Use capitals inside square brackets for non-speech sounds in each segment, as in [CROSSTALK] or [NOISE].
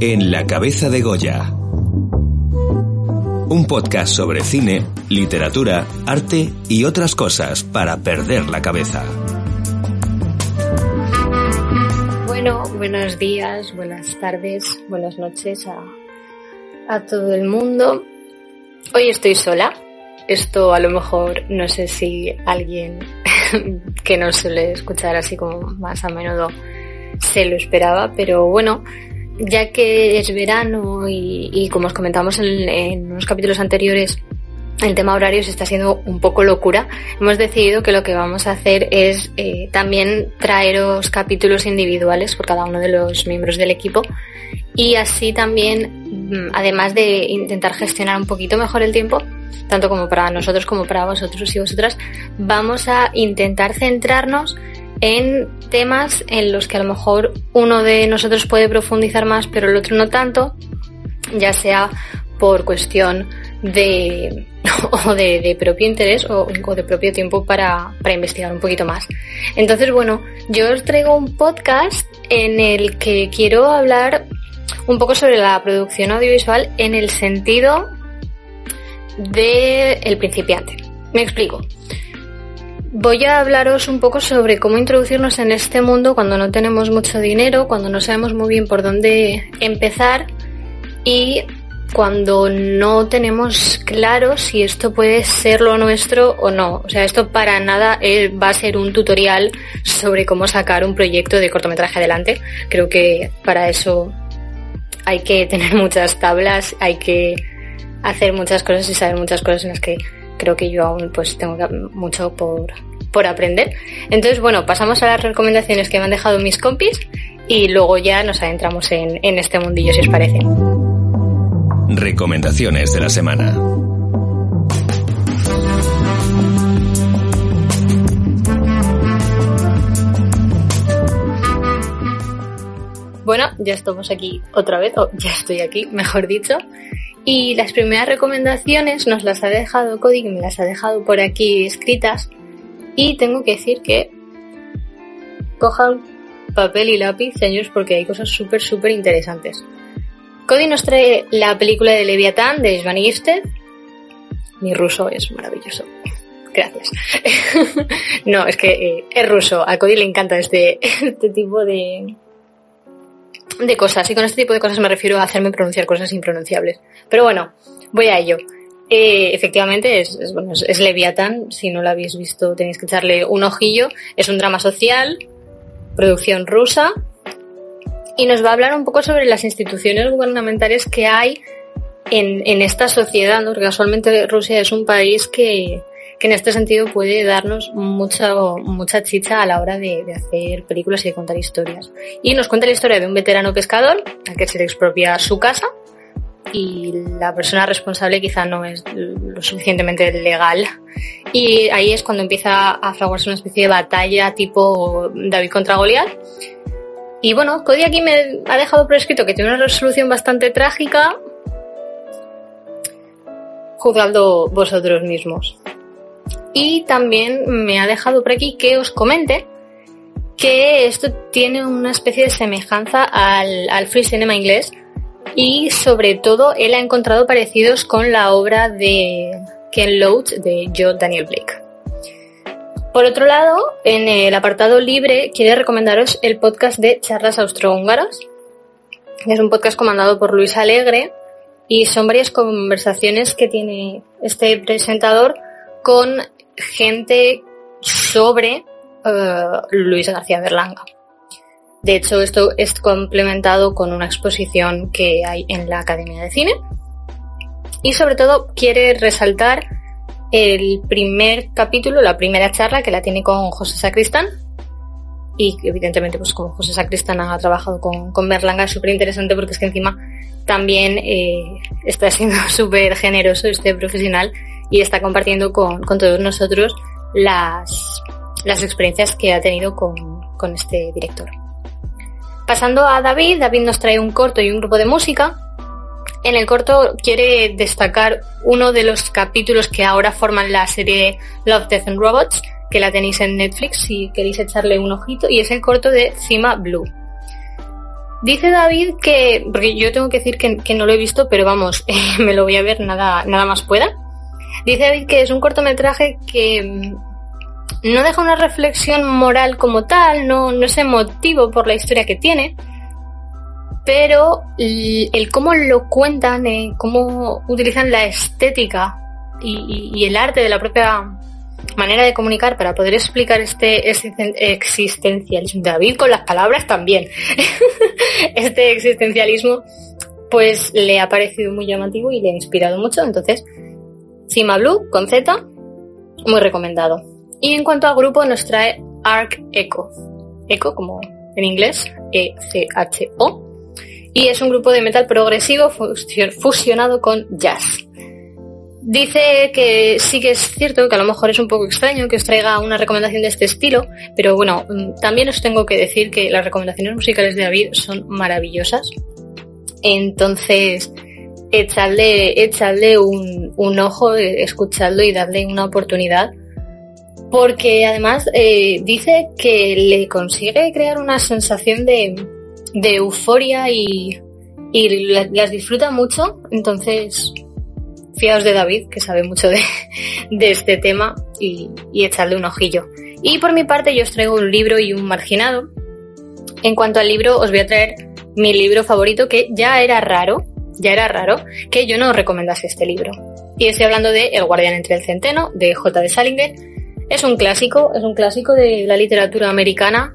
En la cabeza de Goya. Un podcast sobre cine, literatura, arte y otras cosas para perder la cabeza. Bueno, buenos días, buenas tardes, buenas noches a, a todo el mundo. Hoy estoy sola. Esto a lo mejor no sé si alguien [LAUGHS] que no suele escuchar así como más a menudo se lo esperaba, pero bueno, ya que es verano y, como os comentamos en, unos capítulos anteriores, el tema horarios está siendo un poco locura, hemos decidido que lo que vamos a hacer es eh, también traeros capítulos individuales por cada uno de los miembros del equipo y así también, mm, además de intentar gestionar un poquito mejor el tiempo, tanto como para nosotros como para vosotros y vosotras, vamos a intentar centrarnos en temas en los que a lo mejor uno de nosotros puede profundizar más, pero el otro no tanto, ya sea por cuestión de, [LAUGHS] o de, propio interés o, de propio tiempo para, para investigar un poquito más. Entonces, bueno, yo os traigo un podcast en el que quiero hablar un poco sobre la producción audiovisual en el sentido de principiante. Me explico. Voy a hablaros un poco sobre cómo introducirnos en este mundo cuando no tenemos mucho dinero, cuando no sabemos muy bien por dónde empezar y cuando no tenemos claro si esto puede ser lo nuestro o no. O sea, esto para nada eh, va a ser un tutorial sobre cómo sacar un proyecto de cortometraje adelante. Creo que para eso hay que tener [LAUGHS] muchas tablas, hay que hacer muchas cosas y saber muchas cosas en las que creo que yo aún pues tengo mucho por, por aprender. Entonces, bueno, pasamos a las recomendaciones que me han dejado mis compis y luego ya nos adentramos en, en este mundillo, si os parece. Recomendaciones de la semana. Bueno, ya estamos aquí otra vez, o ya estoy aquí, mejor dicho. Y las primeras recomendaciones nos las ha dejado Cody, me las ha dejado por aquí escritas. Y tengo que decir que cojan papel y lápiz, señores, porque hay cosas súper, súper interesantes. Cody nos trae la película de Leviatán de Svan Mi ruso es maravilloso. Gracias. [LAUGHS] no, es que eh, es ruso. A Cody le encanta este, [LAUGHS] este tipo de, de cosas. Y con este tipo de cosas me refiero a hacerme pronunciar cosas impronunciables. Pero bueno, voy a ello. Eh, efectivamente, es, bueno, es, Leviathan. Si no lo habéis visto, tenéis que echarle un ojillo. Es un drama social, producción rusa. Y nos va a hablar un poco sobre las instituciones gubernamentales que hay en, en esta sociedad, ¿no? Porque casualmente Rusia es un país que, que en este sentido puede darnos mucha, mucha chicha a la hora de, hacer películas y de contar historias. Y nos cuenta la historia de un veterano pescador al que se le expropia su casa y la persona responsable quizá no es lo suficientemente legal. Y ahí es cuando empieza a fraguarse una especie de batalla tipo David contra Goliat. Y bueno, Cody aquí me ha dejado por escrito que tiene una resolución bastante trágica. Juzgando vosotros mismos. Y también me ha dejado por aquí que os comente que esto tiene una especie de semejanza al, al free cinema inglés y sobre todo él ha encontrado parecidos con la obra de Ken Loach de Joe Daniel Blake. Por otro lado, en el apartado libre quiere recomendaros el podcast de Charlas Austrohúngaras. Es un podcast comandado por Luis Alegre y son varias conversaciones que tiene este presentador con gente sobre uh, Luis García Berlanga. De hecho, esto es complementado con una exposición que hay en la Academia de Cine. Y sobre todo quiere resaltar el primer capítulo, la primera charla que la tiene con José Sacristán. Y evidentemente, pues como José Sacristán ha trabajado con, con Berlanga, es súper interesante porque es que encima también eh, está siendo [LAUGHS] súper generoso este profesional y está compartiendo con, con todos nosotros las, las experiencias que ha tenido con, con este director. Pasando a David, David nos trae un corto y un grupo de música. En el corto quiere destacar uno de los capítulos que ahora forman la serie Love, Death and Robots, que la tenéis en Netflix si queréis echarle un ojito, y es el corto de Cima Blue. Dice David que, porque yo tengo que decir que, no lo he visto, pero vamos, [LAUGHS] me lo voy a ver nada, nada más pueda. Dice David que es un cortometraje que no deja una reflexión moral como tal, no, no es emotivo por la historia que tiene, pero el, cómo lo cuentan, eh, cómo utilizan la estética y, el arte de la propia manera de comunicar para poder explicar este, existencialismo. David con las palabras también. [LAUGHS] este existencialismo, pues le ha parecido muy llamativo y le ha inspirado mucho. Entonces, Cima Blue con Z, muy recomendado. Y en cuanto al grupo, nos trae Arc Echo. Echo, como en inglés, E-C-H-O. Y es un grupo de metal progresivo fusionado con jazz. Dice que sí que es cierto que a lo mejor es un poco extraño que os traiga una recomendación de este estilo, pero bueno, mm, también os tengo que decir que las recomendaciones musicales de David son maravillosas. Entonces, echadle, echadle un, un ojo, escuchadlo y darle una oportunidad porque además eh, dice que le consigue crear una sensación de, euforia y, las disfruta mucho. Entonces, fiaos de David, que sabe mucho [LAUGHS] de, este tema, y, y echarle un ojillo. Y por mi parte, yo os traigo un libro y un marginado. En cuanto al libro, os voy a traer mi libro favorito, que ya era raro, ya era raro que yo no recomendase este libro. Y estoy hablando de El guardián entre el centeno, de J. de Salinger, es un clásico, es un clásico de la literatura americana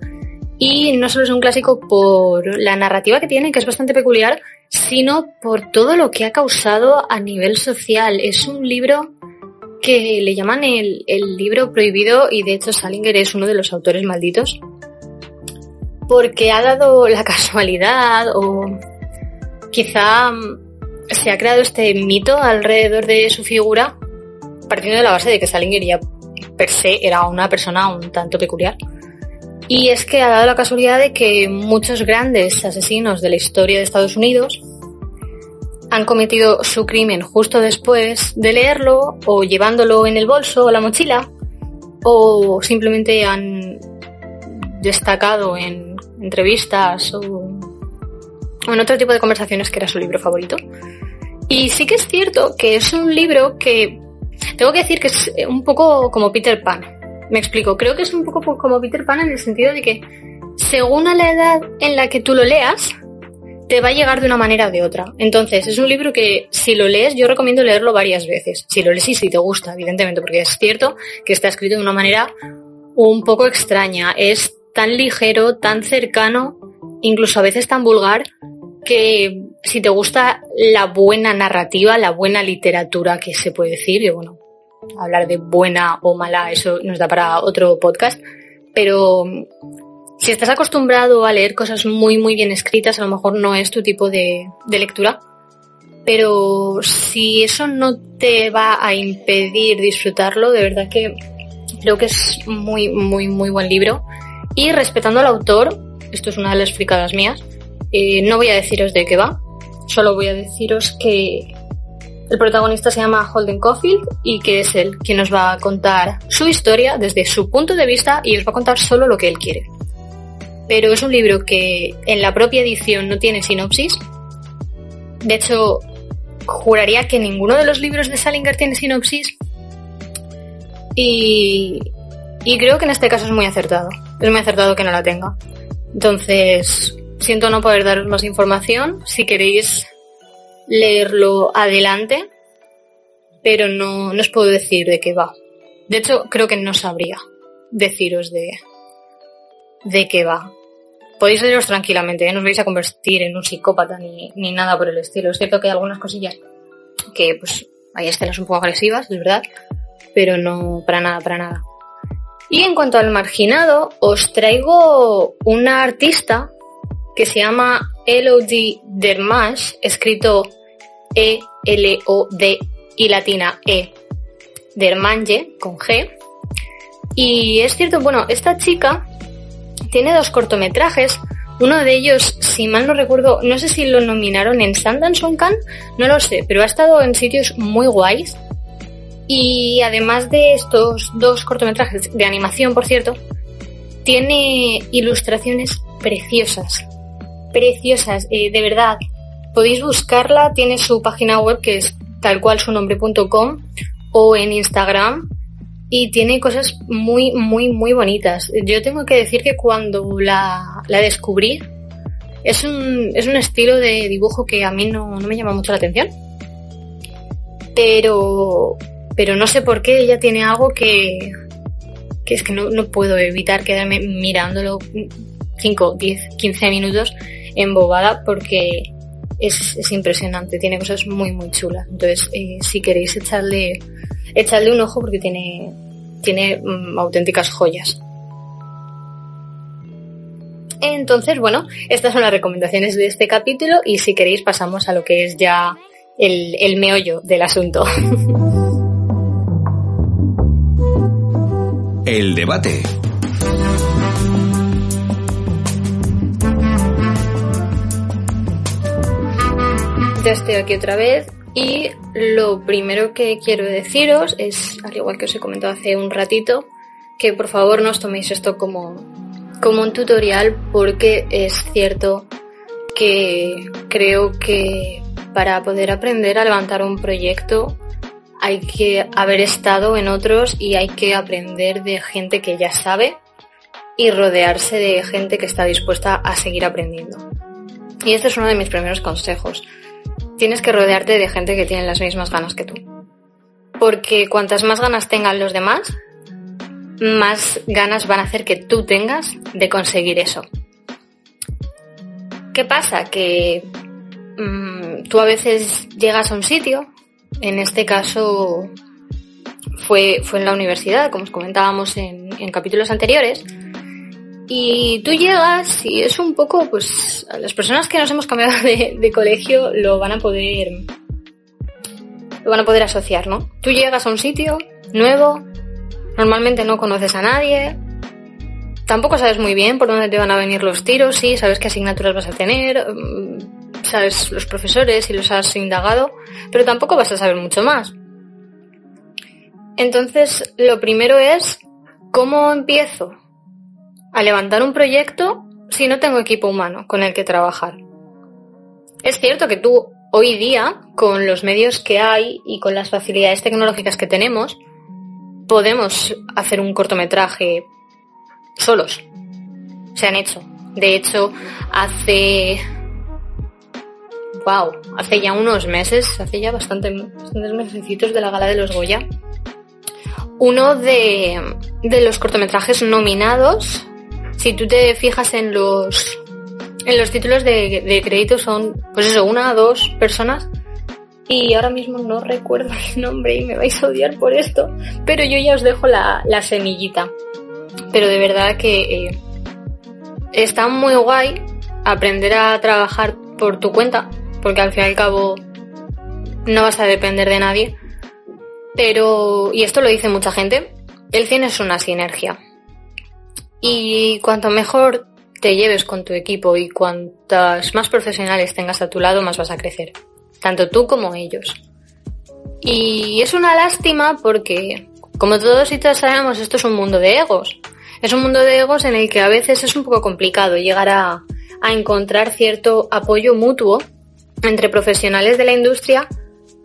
y no solo es un clásico por la narrativa que tiene, que es bastante peculiar, sino por todo lo que ha causado a nivel social. Es un libro que le llaman el, libro prohibido y de hecho Salinger es uno de los autores malditos porque ha dado la [LAUGHS] casualidad o quizá se ha creado este mito alrededor de su figura partiendo de la base de que Salinger ya per se era una persona un tanto peculiar. Y es que ha dado la casualidad de que muchos grandes asesinos de la historia de Estados Unidos han cometido su crimen justo después de leerlo o llevándolo en el bolso o la mochila o simplemente han destacado en entrevistas o, en otro tipo de conversaciones que era su libro favorito. Y sí que es cierto que es un libro que tengo que decir que es eh, un poco como Peter Pan. Me explico, creo que es un poco como Peter Pan en el sentido de que según a la edad en la que tú lo leas, te va a llegar de una manera o de otra. Entonces, es un libro que si lo lees, yo recomiendo leerlo varias veces. Si lo lees y si te gusta, evidentemente, porque es cierto que está escrito de una manera un poco extraña. Es tan ligero, tan cercano, incluso a veces tan vulgar, que si te gusta la buena narrativa, la buena literatura que se puede decir, y bueno, hablar de buena o mala, eso nos da para otro podcast, pero si estás acostumbrado a leer cosas muy, muy bien escritas, a lo mejor no es tu tipo de, de lectura, pero si eso no te va a impedir disfrutarlo, de verdad que creo que es muy, muy, muy buen libro. Y respetando al autor, esto es una de las fricadas mías, eh, no voy a deciros de qué va, solo voy a deciros que el protagonista se llama Holden Caulfield y que es él quien nos va a contar su historia desde su punto de vista y os va a contar solo lo que él quiere. Pero es un libro que en la propia edición no tiene sinopsis. De hecho, juraría que ninguno de los libros de Salinger tiene sinopsis. Y, y creo que en este caso es muy acertado. Es muy acertado que no la tenga. Entonces, Siento no poder daros más información. Si queréis leerlo adelante, pero no, no os puedo decir de qué va. De hecho, creo que no sabría deciros de, de qué va. Podéis leeros tranquilamente, ¿eh? no os vais a convertir en un psicópata ni, ni nada por el estilo. Es cierto que hay algunas cosillas que pues hay escenas un poco agresivas, es verdad, pero no para nada, para nada. Y en cuanto al marginado, os traigo una artista que se llama Elodie Dermash, escrito E-L-O-D y latina E, Dermanje, con G. Y es cierto, bueno, esta chica tiene dos cortometrajes. Uno de ellos, si mal no recuerdo, no sé si lo nominaron en Sundance en Cannes, no lo sé, pero ha estado en sitios muy guays. Y además de estos dos cortometrajes de animación, por cierto, tiene ilustraciones preciosas. Preciosas, eh, de verdad. Podéis buscarla, tiene su página web que es tal cual su nombre.com o en Instagram y tiene cosas muy, muy, muy bonitas. Yo tengo que decir que cuando la, la descubrí, es un, es un estilo de dibujo que a mí no, no me llama mucho la atención. Pero, pero no sé por qué ella tiene algo que, es que no, no puedo evitar quedarme mirándolo 5, 10, 15 minutos embobada porque es, es, impresionante, tiene cosas muy muy chulas. Entonces, eh, si queréis echarle echadle un ojo porque tiene, tiene um, auténticas joyas. Entonces, bueno, estas son las recomendaciones de este capítulo y si queréis pasamos a lo que es ya el, el meollo del asunto. [LAUGHS] El debate. Ya estoy aquí otra vez y lo primero que quiero deciros es, al igual que os he comentado hace un ratito, que por favor no os toméis esto como, como un tutorial porque es cierto que creo que para poder aprender a levantar un proyecto hay que haber estado en otros y hay que aprender de gente que ya sabe y rodearse de gente que está dispuesta a seguir aprendiendo. Y este es uno de mis primeros consejos tienes que rodearte de gente que tiene las mismas ganas que tú. Porque cuantas más ganas tengan los demás, más ganas van a hacer que tú tengas de conseguir eso. ¿Qué pasa? Que mmm, tú a veces llegas a un sitio, en este caso fue, fue en la universidad, como os comentábamos en, capítulos anteriores, y tú llegas y es un poco, pues, las personas que nos hemos cambiado de, colegio lo van a poder, lo van a poder asociar, ¿no? Tú llegas a un sitio nuevo, normalmente no conoces a nadie, tampoco sabes muy bien por dónde te van a venir los tiros, sí, sabes qué asignaturas vas a tener, mm, sabes los profesores y los has indagado, pero tampoco vas a saber mucho más. Entonces, lo primero es, ¿cómo empiezo? a levantar un proyecto si no tengo equipo humano con el que trabajar. Es cierto que tú hoy día, con los medios que hay y con las facilidades tecnológicas que tenemos, podemos hacer un cortometraje solos. Se han hecho. De hecho, hace... Hace ya unos meses, hace ya bastante, bastantes mesecitos de la gala de los Goya, uno de, de los cortometrajes nominados si tú te fijas en los en los títulos de, crédito son, pues eso, una o dos personas. Y ahora mismo no recuerdo el nombre y me vais a odiar por esto. Pero yo ya os dejo la, semillita. Pero de verdad que eh, está muy guay aprender a trabajar por tu cuenta. Porque al fin y al cabo no vas a depender de nadie. Pero, y esto lo dice mucha gente, el cine es una sinergia. Y cuanto mejor te lleves con tu equipo y cuantas más profesionales tengas a tu lado, más vas a crecer. Tanto tú como ellos. Y es una lástima porque, como todos y todas sabemos, esto es un mundo de egos. Es un mundo de egos en el que a veces es un poco complicado llegar a, a encontrar cierto apoyo mutuo entre profesionales de la industria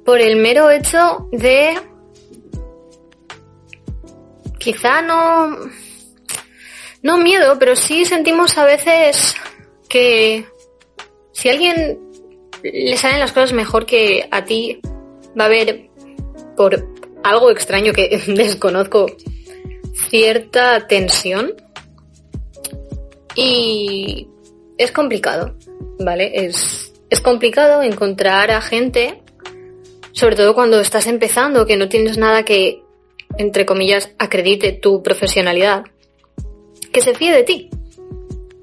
por el mero hecho de quizá no no miedo, pero sí sentimos a veces que si a alguien le salen las cosas mejor que a ti, va a haber, por algo extraño que [LAUGHS] desconozco, cierta tensión. Y es complicado, ¿vale? Es, es complicado encontrar a gente, sobre todo cuando estás empezando, que no tienes nada que entre comillas, acredite tu profesionalidad, que se fíe de ti.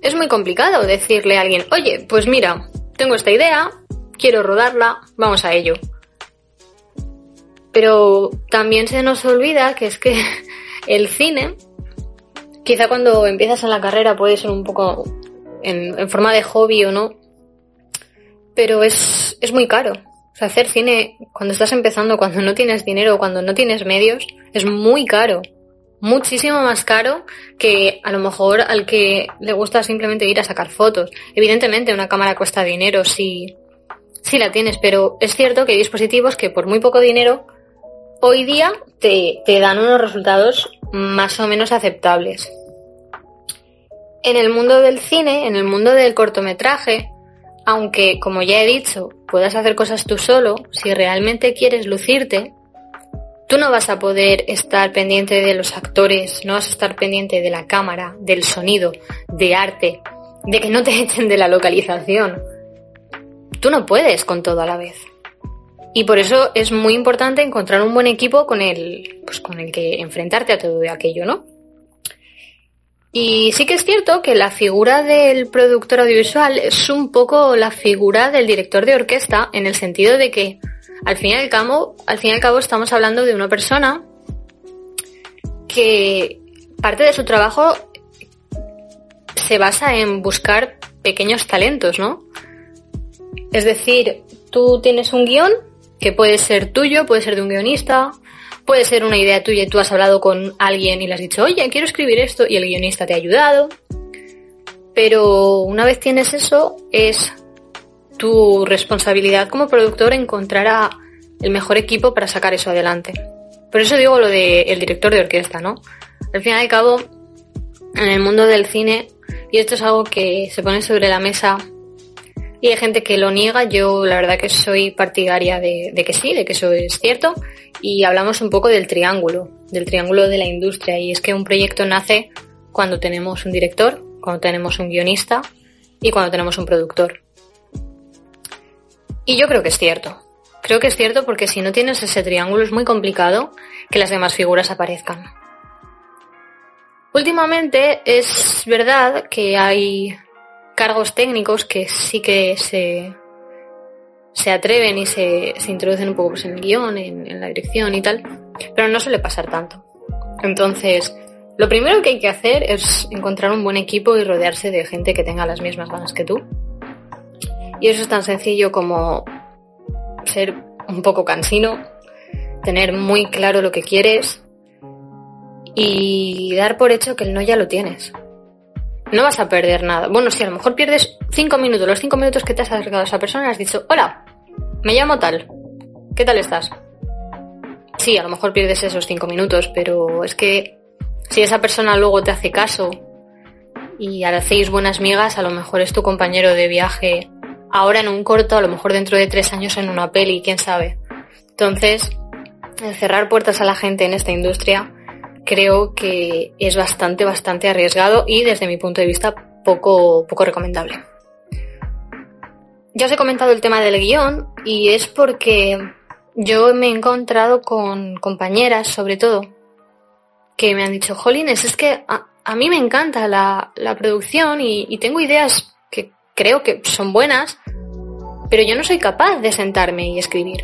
Es muy complicado decirle a alguien, oye, pues mira, tengo esta idea, quiero rodarla, vamos a ello. Pero también se nos olvida que es que [LAUGHS] el cine, quizá cuando empiezas en la carrera puede ser un poco en, forma de hobby o no, pero es, es muy caro. O sea, hacer cine cuando estás empezando, cuando no tienes dinero, cuando no tienes medios, es muy caro. Muchísimo más caro que a lo mejor al que le gusta simplemente ir a sacar fotos. Evidentemente una cámara cuesta dinero si, si la tienes, pero es cierto que hay dispositivos que por muy poco dinero hoy día te, te dan unos resultados más o menos aceptables. En el mundo del cine, en el mundo del cortometraje, aunque, como ya he dicho, puedas hacer cosas tú solo, si realmente quieres lucirte, tú no vas a poder estar pendiente de los actores, no vas a estar pendiente de la cámara, del sonido, de arte, de que no te [LAUGHS] echen de la localización. Tú no puedes con todo a la vez. Y por eso es muy importante encontrar un buen equipo con el, pues con el que enfrentarte a todo aquello, ¿no? Y sí que es cierto que la figura del productor audiovisual es un poco la figura del director de orquesta en el sentido de que al fin y al cabo, al fin y al cabo estamos hablando de una persona que parte de su trabajo se basa en buscar pequeños talentos, ¿no? Es decir, tú tienes un guion que puede ser tuyo, puede ser de un guionista, Puede ser una idea tuya tú has hablado con alguien y le has dicho, oye, quiero escribir esto y el guionista te ha ayudado. Pero una vez tienes eso, es tu responsabilidad como productor encontrar a el mejor equipo para sacar eso adelante. Por eso digo lo del director de orquesta, ¿no? Al fin y al cabo, en el mundo del cine, y esto es algo que se pone sobre la mesa y hay gente que lo niega, yo la verdad que soy partidaria de, que sí, de que eso es cierto. Y hablamos un poco del triángulo, del triángulo de la industria. Y es que un proyecto nace cuando tenemos un director, cuando tenemos un guionista y cuando tenemos un productor. Y yo creo que es cierto. Creo que es cierto porque si no tienes ese triángulo es muy complicado que las demás figuras aparezcan. Últimamente es verdad que hay cargos técnicos que sí que se, se atreven y se, se introducen un poco pues, en el guion, en, la dirección y tal, pero no suele pasar tanto. Entonces, lo primero que hay que hacer es encontrar un buen equipo y rodearse de gente que tenga las mismas ganas que tú. Y eso es tan sencillo como ser un poco cansino, tener muy claro lo que quieres y dar por hecho que el no ya lo tienes no vas a perder nada. Bueno, si a lo mejor pierdes cinco minutos, los cinco minutos que te has acercado a esa persona, has dicho, hola, me llamo tal, ¿qué tal estás? Sí, a lo mejor pierdes esos cinco minutos, pero es que si esa persona luego te hace caso y hacéis buenas migas, a lo mejor es tu compañero de viaje ahora en un corto, a lo mejor dentro de tres años en una peli, quién sabe. Entonces, cerrar puertas a la gente en esta industria creo que es bastante, bastante arriesgado y desde mi punto de vista poco, poco recomendable. Ya os he comentado el tema del guion y es porque yo me he encontrado con compañeras, sobre todo, que me han dicho, Jolines, es que a, mí me encanta la, producción y, tengo ideas que creo que son buenas, pero yo no soy capaz de sentarme y escribir.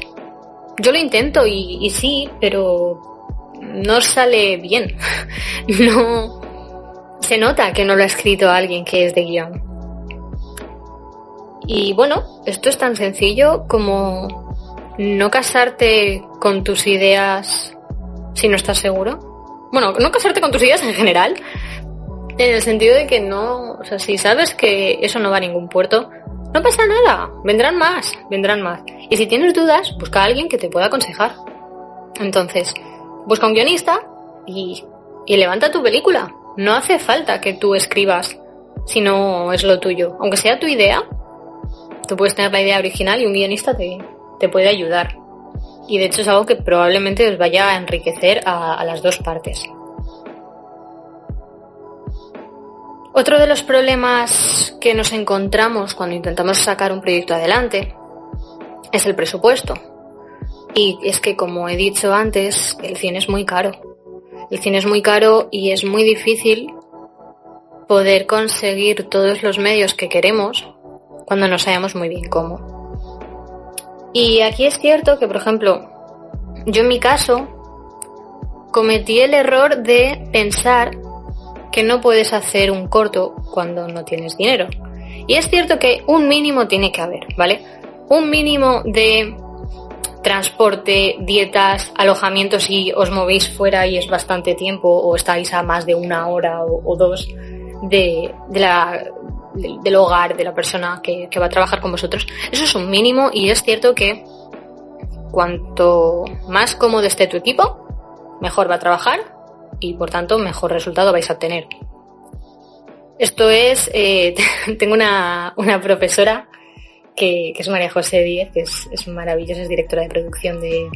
Yo lo intento y sí, pero no sale bien. [LAUGHS] no se nota que no lo ha escrito alguien que es de guion. Y bueno, esto es tan sencillo como no casarte con tus ideas si no estás seguro. Bueno, no casarte con tus ideas en general, en el sentido de que no, o sea, si sabes que eso no va a ningún puerto, no pasa nada, vendrán más, vendrán más. Y si tienes dudas, busca a alguien que te pueda aconsejar. Entonces, busca un guionista y, levanta tu película. No hace falta que tú escribas si no es lo tuyo. Aunque sea tu idea, tú puedes tener la idea original y un guionista te, te puede ayudar. Y de hecho es algo que probablemente os vaya a enriquecer a, a las dos partes. Otro de los problemas que nos encontramos cuando intentamos sacar un proyecto adelante es el presupuesto. Y es que, como he dicho antes, el cine es muy caro. El cine es muy caro y es muy difícil poder conseguir todos los medios que queremos cuando no sabemos muy bien cómo. Y aquí es cierto que, por ejemplo, yo en mi caso cometí el error de pensar que no puedes hacer un corto cuando no tienes dinero. Y es cierto que un mínimo tiene que haber, ¿vale? Un mínimo de transporte, dietas, alojamiento si os movéis fuera y es bastante tiempo o estáis a más de una hora o, dos de, del, hogar de la persona que, va a trabajar con vosotros. Eso es un mínimo y es cierto que cuanto más cómodo esté tu equipo, mejor va a trabajar y por tanto mejor resultado vais a obtener. Esto es, eh, [LAUGHS] tengo una, profesora que, es María José Díez, que es, maravillosa, es directora de producción de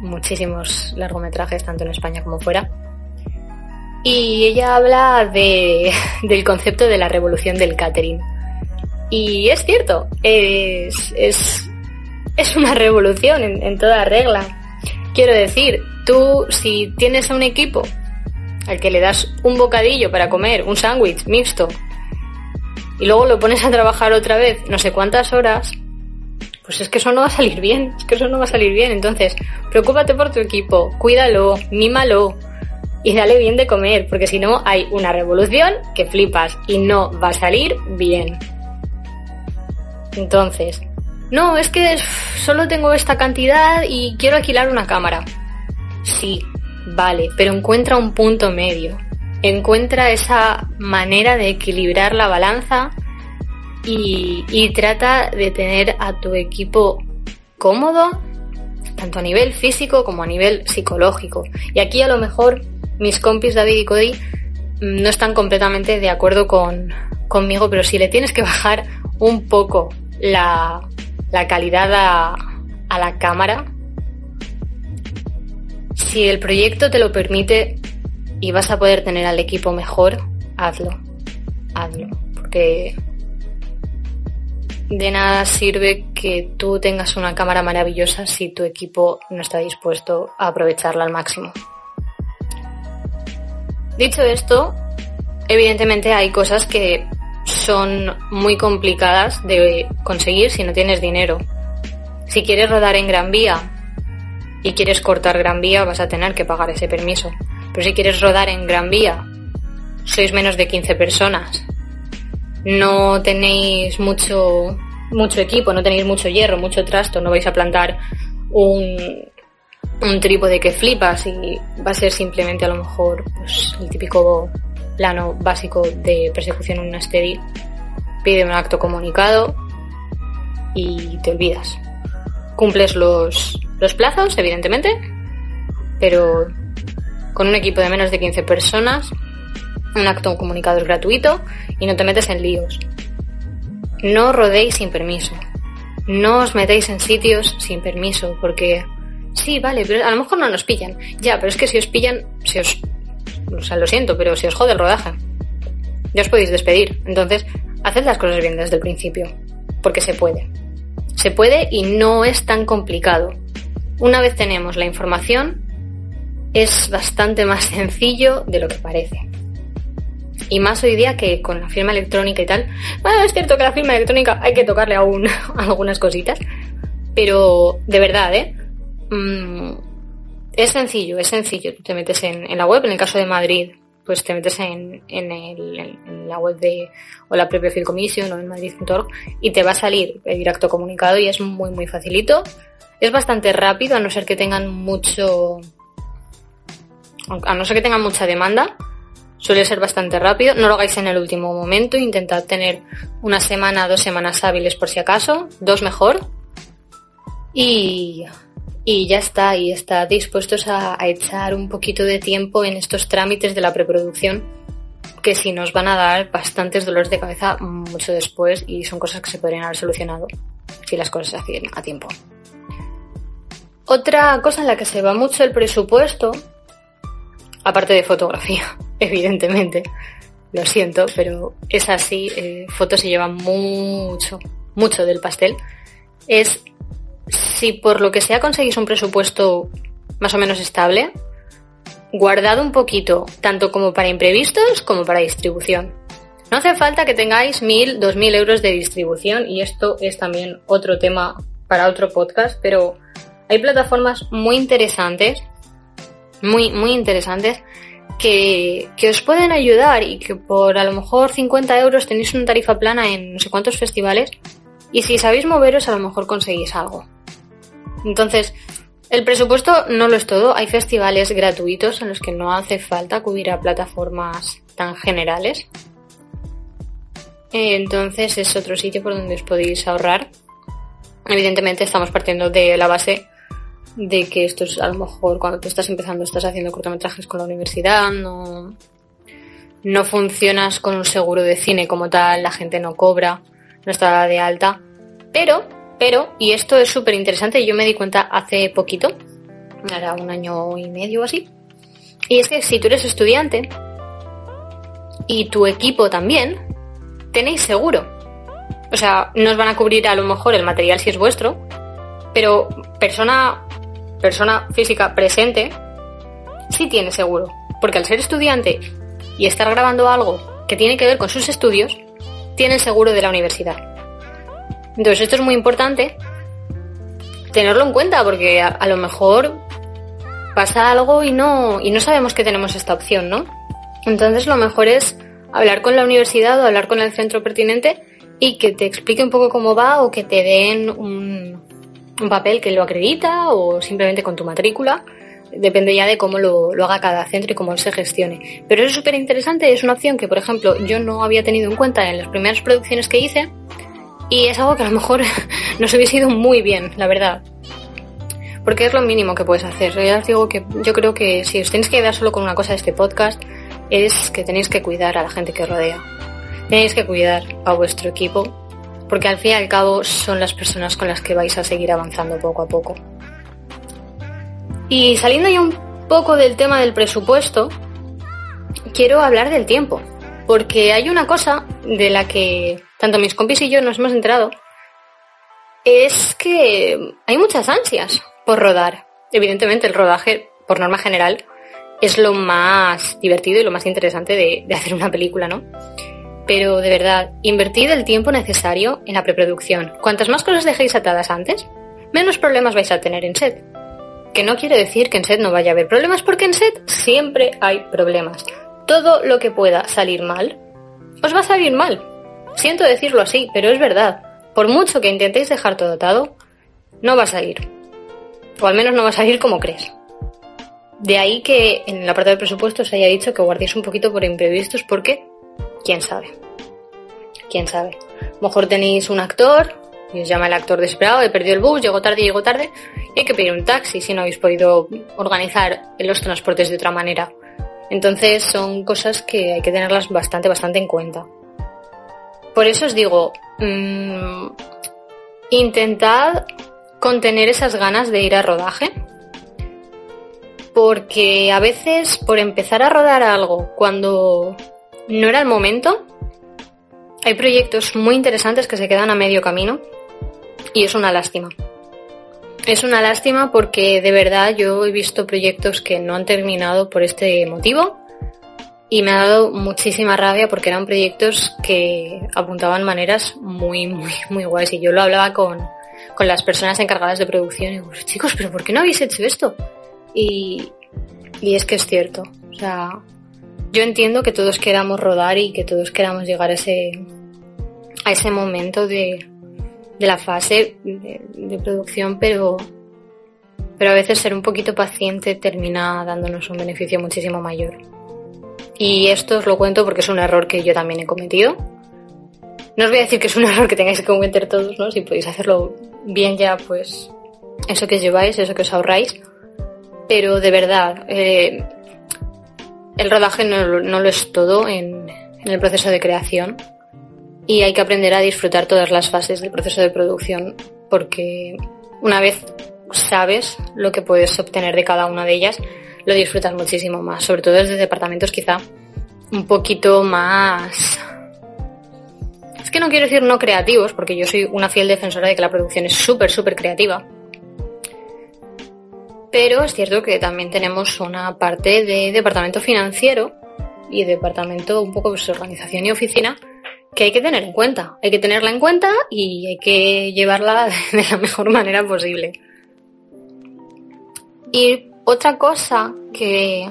muchísimos largometrajes, tanto en España como fuera. Y ella habla de, [LAUGHS] del concepto de la revolución del catering. Y es cierto, es, es, es una revolución en, en toda regla. Quiero decir, Tú, si tienes a un equipo al que le das un bocadillo para comer, un sándwich mixto, y luego lo pones a trabajar otra vez no sé cuántas horas, pues es que eso no va a salir bien, es que eso no va a salir bien. Entonces, preocúpate por tu equipo, cuídalo, mímalo y dale bien de comer, porque si no hay una revolución que flipas y no va a salir bien. Entonces, no, es que solo tengo esta cantidad y quiero alquilar una cámara. Sí, vale, pero encuentra un punto medio. Encuentra esa manera de equilibrar la balanza y, trata de tener a tu equipo cómodo, tanto a nivel físico como a nivel psicológico. Y aquí a lo mejor mis compis David y Cody mm, no están completamente de acuerdo con, conmigo, pero si le tienes que bajar un poco la, calidad a, a la cámara, si el proyecto te lo permite y vas a poder tener al equipo mejor, hazlo. Hazlo. Porque de nada sirve que tú tengas una cámara maravillosa si tu equipo no está dispuesto a aprovecharla al máximo. Dicho esto, evidentemente hay cosas que son muy complicadas de conseguir si no tienes dinero. Si quieres rodar en Gran Vía y quieres cortar Gran Vía, vas a tener que pagar ese permiso. Pero si quieres rodar en Gran Vía, sois menos de 15 personas, no tenéis mucho, mucho equipo, no tenéis mucho hierro, mucho trasto, no vais a plantar un, un trípode que flipas y va a ser simplemente a lo mejor pues, el típico plano básico de persecución en una steady. Pide un acto comunicado y te olvidas. Cumples los, los plazos, evidentemente, pero con un equipo de menos de 15 personas, un acto comunicado es gratuito y no te metes en líos. No rodéis sin permiso. No os metéis en sitios sin permiso, porque sí, vale, pero a lo mejor no nos pillan. Ya, pero es que si os pillan, si os. O sea, lo siento, pero si os jode el rodaje. Ya os podéis despedir. Entonces, haced las cosas bien desde el principio. Porque se puede. Se puede y no es tan complicado. Una vez tenemos la información, es bastante más sencillo de lo que parece. Y más hoy día que con la firma electrónica y tal. Bueno, es cierto que la firma electrónica hay que tocarle aún [LAUGHS] algunas cositas. Pero de verdad, ¿eh? Mm, es sencillo, es sencillo. Tú te metes en, la web, en el caso de Madrid, pues te metes en, la web de o la propia Field Commission o en Madrid.org y te va a salir el directo comunicado y es muy muy facilito. Es bastante rápido, a no ser que tengan mucho. A no ser que tengan mucha demanda, suele ser bastante rápido. No lo hagáis en el último momento, intentad tener una semana, dos semanas hábiles por si acaso, dos mejor. Y, y ya está, y está dispuestos a, a echar un poquito de tiempo en estos trámites de la preproducción que sí nos van a dar bastantes dolores de cabeza mucho después y son cosas que se podrían haber solucionado si las cosas se hacían a tiempo. Otra cosa en la que se va mucho el presupuesto, aparte de fotografía, [LAUGHS] evidentemente, lo siento, pero es así, eh, fotos se llevan mucho, mucho del pastel, es si por lo que sea conseguís un presupuesto más o menos estable, guardad un poquito, tanto como para imprevistos como para distribución. No hace falta que tengáis mil, dos mil euros de distribución y esto es también otro tema para otro podcast, pero hay plataformas muy interesantes, muy, muy interesantes, que, que, os pueden ayudar y que por a lo mejor 50 euros tenéis una tarifa plana en no sé cuántos festivales y si sabéis moveros a lo mejor conseguís algo. Entonces, el presupuesto no lo es todo, hay festivales gratuitos en los que no hace falta acudir a plataformas tan generales. Entonces es otro sitio por donde os podéis ahorrar. Evidentemente estamos partiendo de la base de que esto es a lo mejor cuando tú estás empezando estás haciendo cortometrajes con la universidad, no, no funcionas con un seguro de cine como tal, la gente no cobra, no está de alta. Pero, pero, y esto es súper interesante, yo me di cuenta hace poquito, era un año y medio o así, y es que si tú eres estudiante y tu equipo también, tenéis seguro. O sea, no os van a cubrir a lo mejor el material si es vuestro, pero persona persona física presente sí tiene seguro. Porque al ser estudiante y estar grabando algo que tiene que ver con sus estudios, tiene seguro de la universidad. Entonces esto es muy importante tenerlo en cuenta porque a, lo mejor pasa algo y no, y no sabemos que tenemos esta opción, ¿no? Entonces lo mejor es hablar con la universidad o hablar con el centro pertinente y que te explique un poco cómo va o que te den un, un papel que lo acredita o simplemente con tu matrícula. Depende ya de cómo lo, haga cada centro y cómo se gestione. Pero es súper interesante, es una opción que, por ejemplo, yo no había tenido en cuenta en las primeras producciones que hice y es algo que a lo mejor [LAUGHS] nos hubiese ido muy bien, la verdad. Porque es lo mínimo que puedes hacer. Ya os digo que yo creo que si os tenéis que quedar solo con una cosa de este podcast, es que tenéis que cuidar a la gente que rodea. Tenéis que cuidar a vuestro equipo porque al fin y al cabo son las personas con las que vais a seguir avanzando poco a poco. Y saliendo ya un poco del tema del presupuesto, quiero hablar del tiempo, porque hay una cosa de la que tanto mis compis y yo nos hemos enterado, es que hay muchas ansias por rodar. Evidentemente el rodaje, por norma general, es lo más divertido y lo más interesante de, de hacer una película, ¿no? Pero de verdad, invertid el tiempo necesario en la preproducción. Cuantas más cosas dejéis atadas antes, menos problemas vais a tener en set. Que no quiere decir que en set no vaya a haber problemas, porque en set siempre hay problemas. Todo lo que pueda salir mal, os va a salir mal. Siento decirlo así, pero es verdad. Por mucho que intentéis dejar todo atado, no va a salir. O al menos no va a salir como crees. De ahí que en la parte del presupuesto se haya dicho que guardéis un poquito por imprevistos porque quién sabe. Quién sabe. A lo mejor tenéis un actor y os llama el actor desesperado, he perdido el bus, llegó tarde, llegó tarde, y hay que pedir un taxi si no habéis podido organizar los transportes de otra manera. Entonces son cosas que hay que tenerlas bastante, bastante en cuenta. Por eso os digo, mmm, intentad contener esas ganas de ir a rodaje. Porque a veces por empezar a rodar algo cuando no era el momento. Hay proyectos muy interesantes que se quedan a medio camino y es una lástima. Es una lástima porque de verdad yo he visto proyectos que no han terminado por este motivo y me ha dado muchísima rabia porque eran proyectos que apuntaban maneras muy, muy, muy guays y yo lo hablaba con, con las personas encargadas de producción y digo, chicos, pero ¿por qué no habéis hecho esto? Y, y es que es cierto. O sea, yo entiendo que todos queramos rodar y que todos queramos llegar a ese, a ese momento de, de la fase de, producción, pero, pero a veces ser un poquito paciente termina dándonos un beneficio muchísimo mayor. Y esto os lo cuento porque es un error que yo también he cometido. No os voy a decir que es un [LAUGHS] error que tengáis que cometer todos, ¿no? Si podéis hacerlo bien ya, pues eso que lleváis, eso que os ahorráis. Pero de verdad, eh, el rodaje no, lo es todo en, el proceso de creación y hay que aprender a disfrutar todas las fases del proceso de producción porque una vez sabes lo que puedes obtener de cada una de ellas, lo disfrutas muchísimo más, sobre todo desde departamentos quizá un poquito más... Es que no quiero decir no creativos, porque yo soy una fiel defensora de que la producción es súper, súper creativa. Pero es cierto que también tenemos una parte de departamento financiero y departamento un poco de pues, organización y oficina que hay que tener en cuenta. Hay que tenerla en cuenta y hay que llevarla [LAUGHS] de la mejor manera posible. Y otra cosa que,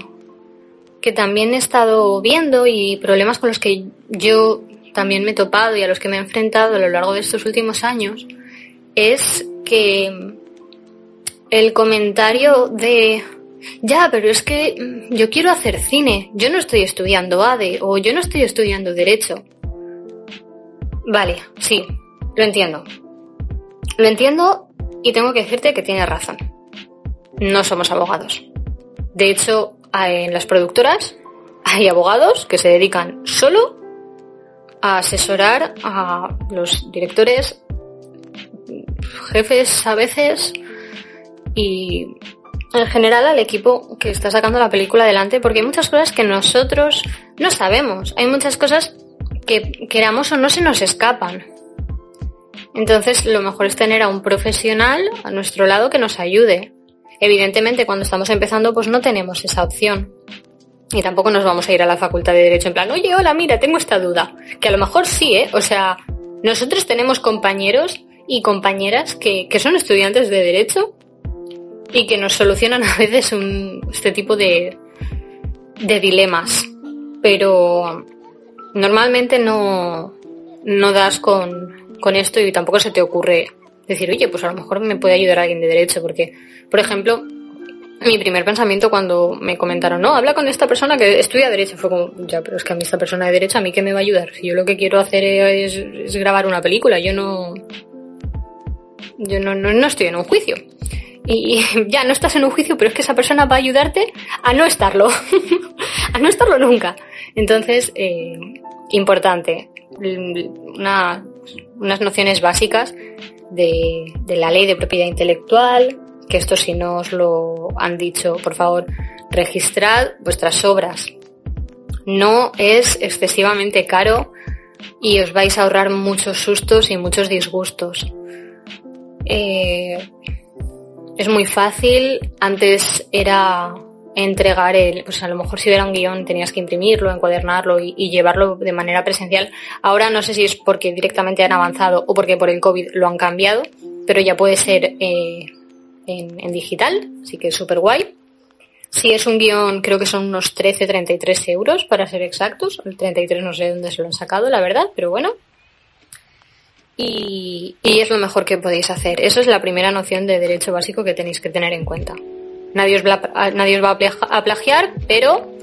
que también he estado viendo y problemas con los que yo también me he topado y a los que me he enfrentado a lo largo de estos últimos años es que el comentario de ya, pero es que yo quiero hacer cine, yo no estoy estudiando ADE o yo no estoy estudiando Derecho. Vale, sí, lo entiendo. Lo entiendo y tengo que decirte que tienes razón. No somos abogados. De hecho, en las productoras hay abogados que se dedican solo a asesorar a los directores, jefes a veces y en general al equipo que está sacando la película adelante porque hay muchas cosas que nosotros no sabemos. Hay muchas cosas que queramos o no se nos escapan. Entonces lo mejor es tener a un profesional a nuestro lado que nos ayude. Evidentemente cuando estamos empezando pues no tenemos esa opción. Y tampoco nos vamos a ir a la facultad de Derecho en plan, oye, hola, mira, tengo esta duda. Que a lo mejor sí, ¿eh? O sea, nosotros tenemos compañeros y compañeras que, que son estudiantes de Derecho y que nos solucionan a veces este tipo de, de dilemas. Pero normalmente no, no das con, con esto y tampoco se te ocurre decir, oye, pues a lo mejor me puede ayudar alguien de derecho, porque, por ejemplo, mi primer pensamiento cuando me comentaron, no, habla con esta persona que estudia derecho, fue como, ya, pero es que a mí esta persona de derecho, ¿a mí qué me va a ayudar? Si yo lo que quiero hacer es, es grabar una película, yo no, yo no, no, no estoy en un juicio. Y [LAUGHS] ya no estás en un juicio, pero es que esa persona va a ayudarte a no estarlo, [LAUGHS] a no estarlo nunca. Entonces, eh, importante, una, unas nociones básicas de, de la ley de propiedad intelectual, que esto si no os lo han dicho, por favor, registrad vuestras obras. No es excesivamente caro y os vais a ahorrar muchos sustos y muchos disgustos. Eh, es muy fácil. Antes era entregar el, pues a lo mejor si era un guion tenías que imprimirlo, encuadernarlo y, llevarlo de manera presencial. Ahora no sé si es porque directamente han avanzado o porque por el COVID lo han cambiado, pero ya puede ser eh, en, digital, así que es súper guay. Si es un guion, creo que son unos 13, 33 euros para ser exactos. El 33 no sé dónde se lo han sacado, la verdad, pero bueno. Y, y es lo mejor que podéis hacer. Eso es la primera noción de derecho básico que tenéis que tener en cuenta. Nadie os, nadie os va a plagiar, pero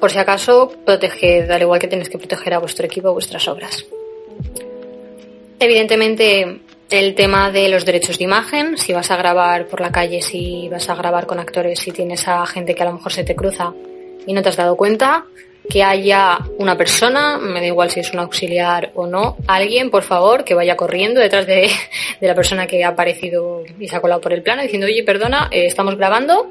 por si acaso proteged, al igual que tenéis que proteger a vuestro equipo, vuestras obras. Evidentemente, el tema de los derechos de imagen, si vas a grabar por la calle, si vas a grabar con actores, si tienes a gente que a lo mejor se te cruza y no te has dado cuenta, que haya una persona, me da igual si es un auxiliar o no, alguien, por favor, que vaya corriendo detrás [LAUGHS] de, la persona que ha aparecido y se ha colado por el plano diciendo, oye, perdona, eh, estamos grabando,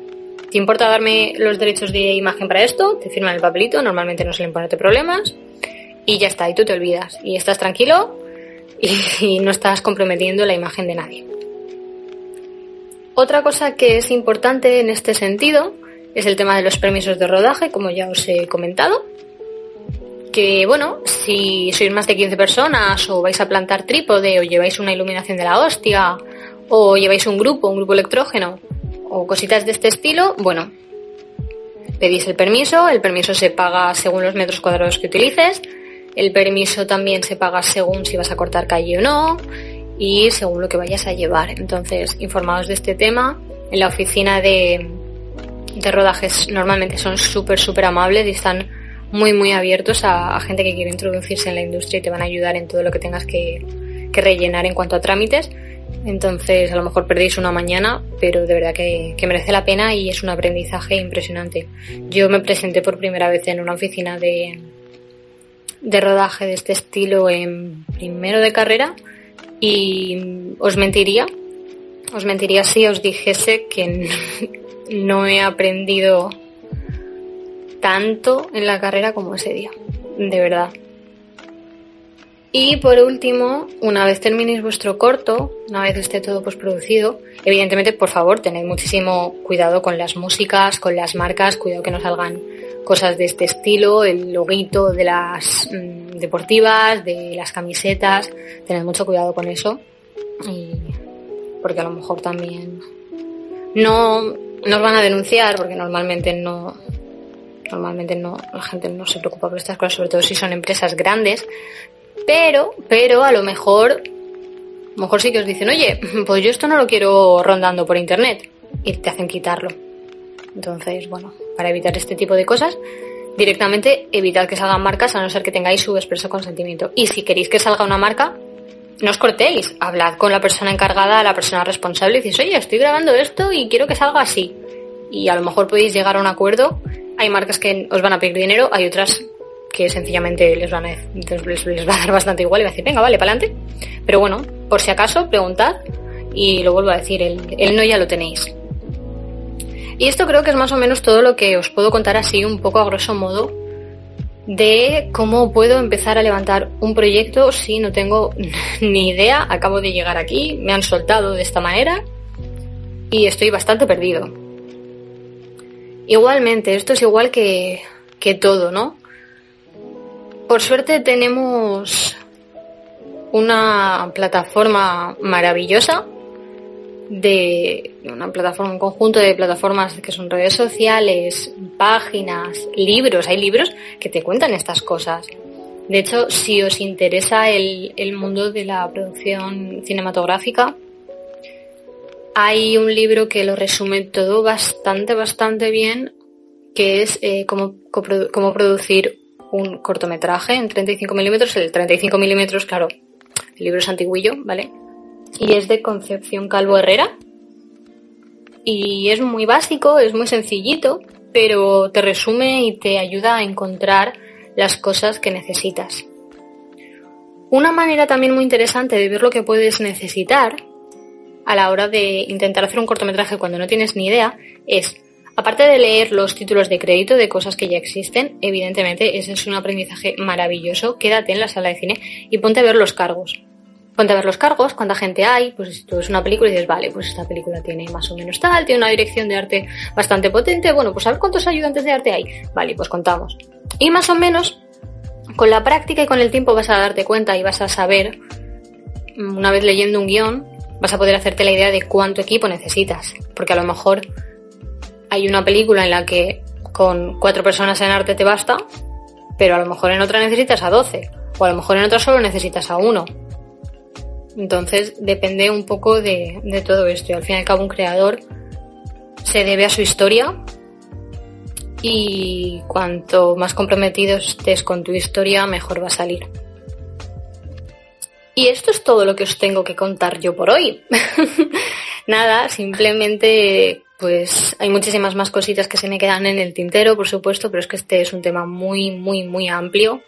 ¿te importa darme los derechos de imagen para esto? Te firman el papelito, normalmente no suelen ponerte problemas y ya está, y tú te olvidas y estás tranquilo y [LAUGHS] no estás comprometiendo la imagen de nadie. Otra cosa que es importante en este sentido es el tema de los permisos de rodaje, como ya os he comentado. Que bueno, si sois más de 15 personas o vais a plantar trípode o lleváis una iluminación de la hostia o lleváis un grupo, un grupo electrógeno o cositas de este estilo, bueno, pedís el permiso, el permiso se paga según los metros cuadrados que utilices, el permiso también se paga según si vas a cortar calle o no y según lo que vayas a llevar. Entonces, informados de este tema, en la oficina de, de rodajes normalmente son súper, súper amables y están muy, muy abiertos a, gente que quiere introducirse en la industria y te van a ayudar en todo lo que tengas que, rellenar en cuanto a trámites. Entonces, a lo mejor perdéis una mañana, pero de verdad que, merece la pena y es un aprendizaje impresionante. Yo me presenté por primera vez en una oficina de, de rodaje de este estilo en primero de carrera y os mentiría, os mentiría si os dijese que no he aprendido tanto en la carrera como ese día, de verdad. Y por último, una vez terminéis vuestro corto, una vez esté todo postproducido, evidentemente, por favor, tened muchísimo cuidado con las músicas, con las marcas, cuidado que no salgan cosas de este estilo, el loguito de las mm, deportivas, de las camisetas, tened mucho cuidado con eso. Porque a lo mejor también no nos van a denunciar, porque normalmente no, normalmente no, la gente no se preocupa por estas cosas, sobre todo si son empresas grandes, pero, pero a lo mejor, a lo mejor sí que os dicen, oye, pues yo esto no lo quiero rondando por internet y te hacen quitarlo. Entonces, bueno, para evitar este tipo de cosas, directamente evitad que salgan marcas a no ser que tengáis su expreso consentimiento. Y si queréis que salga una marca, no os cortéis, hablad con la persona encargada, la persona responsable y decís, oye, estoy grabando esto y quiero que salga así. Y a lo mejor podéis llegar a un acuerdo. Hay marcas que os van a pedir dinero, hay otras que sencillamente les van a, va a dar bastante igual y va a decir, venga, vale, para adelante. Pero bueno, por si acaso, preguntad y lo vuelvo a decir, el no ya lo tenéis. Y esto creo que es más o menos todo lo que os puedo contar así un poco a grosso modo de cómo puedo empezar a levantar un proyecto si no tengo [LAUGHS] ni idea. Acabo de llegar aquí, me han soltado de esta manera y estoy bastante perdido. Igualmente, esto es igual que, que todo, ¿no? Por suerte tenemos una plataforma maravillosa de una plataforma, un conjunto de plataformas que son redes sociales, páginas, libros. Hay libros que te cuentan estas cosas. De hecho, si os interesa el, el mundo de la producción cinematográfica, hay un libro que lo resume todo bastante, bastante bien, que es eh, cómo, cómo producir un cortometraje en 35 milímetros. El 35 milímetros, claro, el libro es antiguillo, ¿vale? Y es de Concepción Calvo Herrera. Y es muy básico, es muy sencillito, pero te resume y te ayuda a encontrar las cosas que necesitas. Una manera también muy interesante de ver lo que puedes necesitar a la hora de intentar hacer un cortometraje cuando no tienes ni idea es Aparte de leer los títulos de crédito de cosas que ya existen, evidentemente ese es un aprendizaje maravilloso. Quédate en la sala de cine y ponte a ver los cargos. Ponte a ver los cargos, cuánta gente hay, pues si tú ves una película y dices, vale, pues esta película tiene más o menos tal, tiene una dirección de arte bastante potente, bueno, pues a ver cuántos ayudantes de arte hay. Vale, pues contamos. Y más o menos, con la práctica y con el tiempo vas a darte cuenta y vas a saber, una vez leyendo un guion, vas a poder hacerte la idea de cuánto equipo necesitas. Porque a lo mejor hay una película en la que con cuatro personas en arte te basta, pero a lo mejor en otra necesitas a doce, o a lo mejor en otra solo necesitas a uno. Entonces depende un poco de, de todo esto. Y al fin y al cabo un creador se debe a su historia y cuanto más comprometido estés con tu historia, mejor va a salir. Y esto es todo lo que os tengo que contar yo por hoy. [LAUGHS] Nada, simplemente pues hay muchísimas más cositas que se me quedan en el tintero, por supuesto, pero es que este es un tema muy, muy, muy amplio.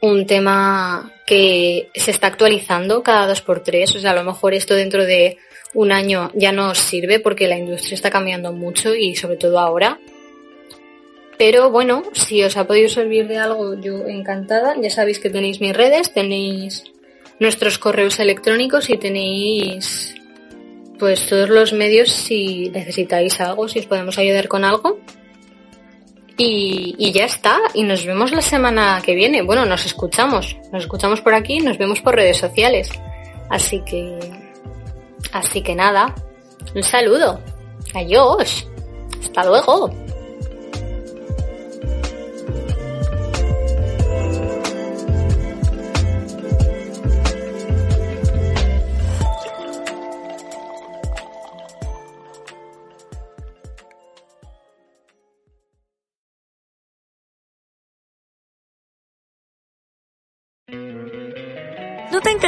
Un tema que se está actualizando cada dos por tres. O sea, a lo mejor esto dentro de un año ya no os sirve porque la industria está cambiando mucho y sobre todo ahora. Pero bueno, si os ha podido servir de algo, yo encantada. Ya sabéis que tenéis mis redes, tenéis nuestros correos electrónicos y tenéis pues todos los medios si necesitáis algo, si os podemos ayudar con algo. Y, ya está, y nos vemos la semana que viene. Bueno, nos escuchamos, nos escuchamos por aquí, nos vemos por redes sociales. Así que, así que nada, un saludo. Adiós. Hasta luego.